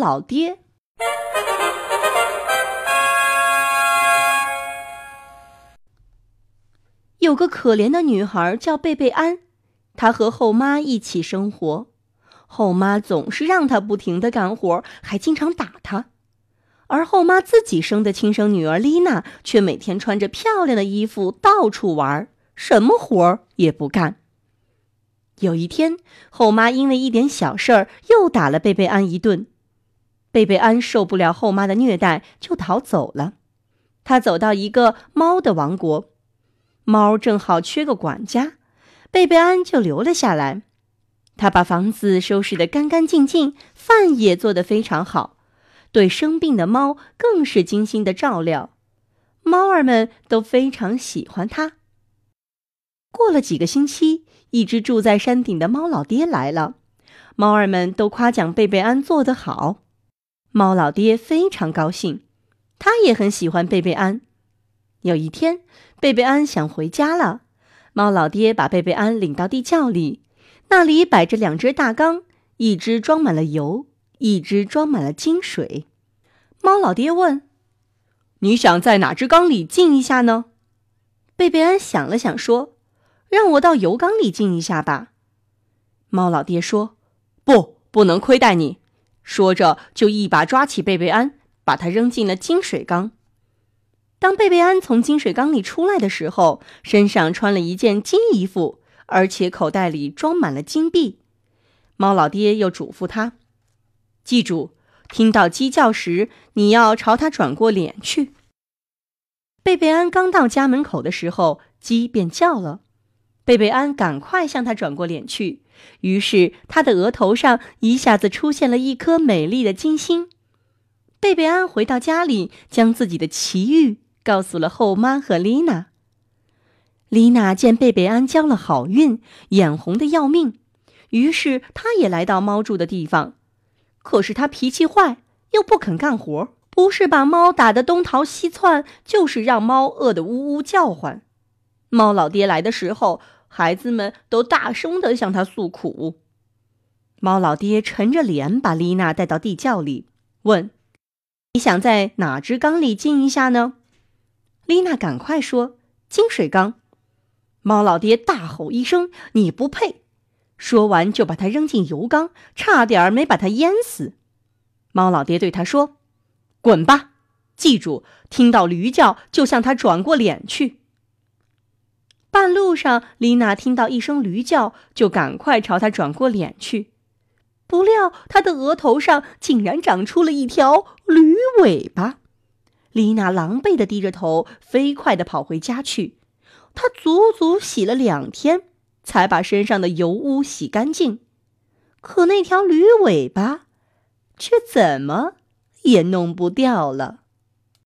老爹。有个可怜的女孩叫贝贝安，她和后妈一起生活，后妈总是让她不停的干活，还经常打她。而后妈自己生的亲生女儿丽娜，却每天穿着漂亮的衣服到处玩，什么活也不干。有一天，后妈因为一点小事儿又打了贝贝安一顿，贝贝安受不了后妈的虐待，就逃走了。他走到一个猫的王国，猫正好缺个管家，贝贝安就留了下来。他把房子收拾得干干净净，饭也做得非常好。对生病的猫更是精心的照料，猫儿们都非常喜欢他。过了几个星期，一只住在山顶的猫老爹来了，猫儿们都夸奖贝贝安做得好，猫老爹非常高兴，他也很喜欢贝贝安。有一天，贝贝安想回家了，猫老爹把贝贝安领到地窖里，那里摆着两只大缸，一只装满了油。一只装满了金水，猫老爹问：“你想在哪只缸里浸一下呢？”贝贝安想了想说：“让我到油缸里浸一下吧。”猫老爹说：“不，不能亏待你。”说着就一把抓起贝贝安，把他扔进了金水缸。当贝贝安从金水缸里出来的时候，身上穿了一件金衣服，而且口袋里装满了金币。猫老爹又嘱咐他。记住，听到鸡叫时，你要朝它转过脸去。贝贝安刚到家门口的时候，鸡便叫了。贝贝安赶快向他转过脸去，于是他的额头上一下子出现了一颗美丽的金星。贝贝安回到家里，将自己的奇遇告诉了后妈和丽娜。丽娜见贝贝安交了好运，眼红的要命，于是她也来到猫住的地方。可是她脾气坏，又不肯干活，不是把猫打得东逃西窜，就是让猫饿得呜呜叫唤。猫老爹来的时候，孩子们都大声地向他诉苦。猫老爹沉着脸把丽娜带到地窖里，问：“你想在哪只缸里浸一下呢？”丽娜赶快说：“金水缸。”猫老爹大吼一声：“你不配！”说完，就把它扔进油缸，差点没把它淹死。猫老爹对他说：“滚吧，记住，听到驴叫就向它转过脸去。”半路上，丽娜听到一声驴叫，就赶快朝它转过脸去。不料，她的额头上竟然长出了一条驴尾巴。丽娜狼狈的低着头，飞快的跑回家去。她足足洗了两天。才把身上的油污洗干净，可那条驴尾巴却怎么也弄不掉了。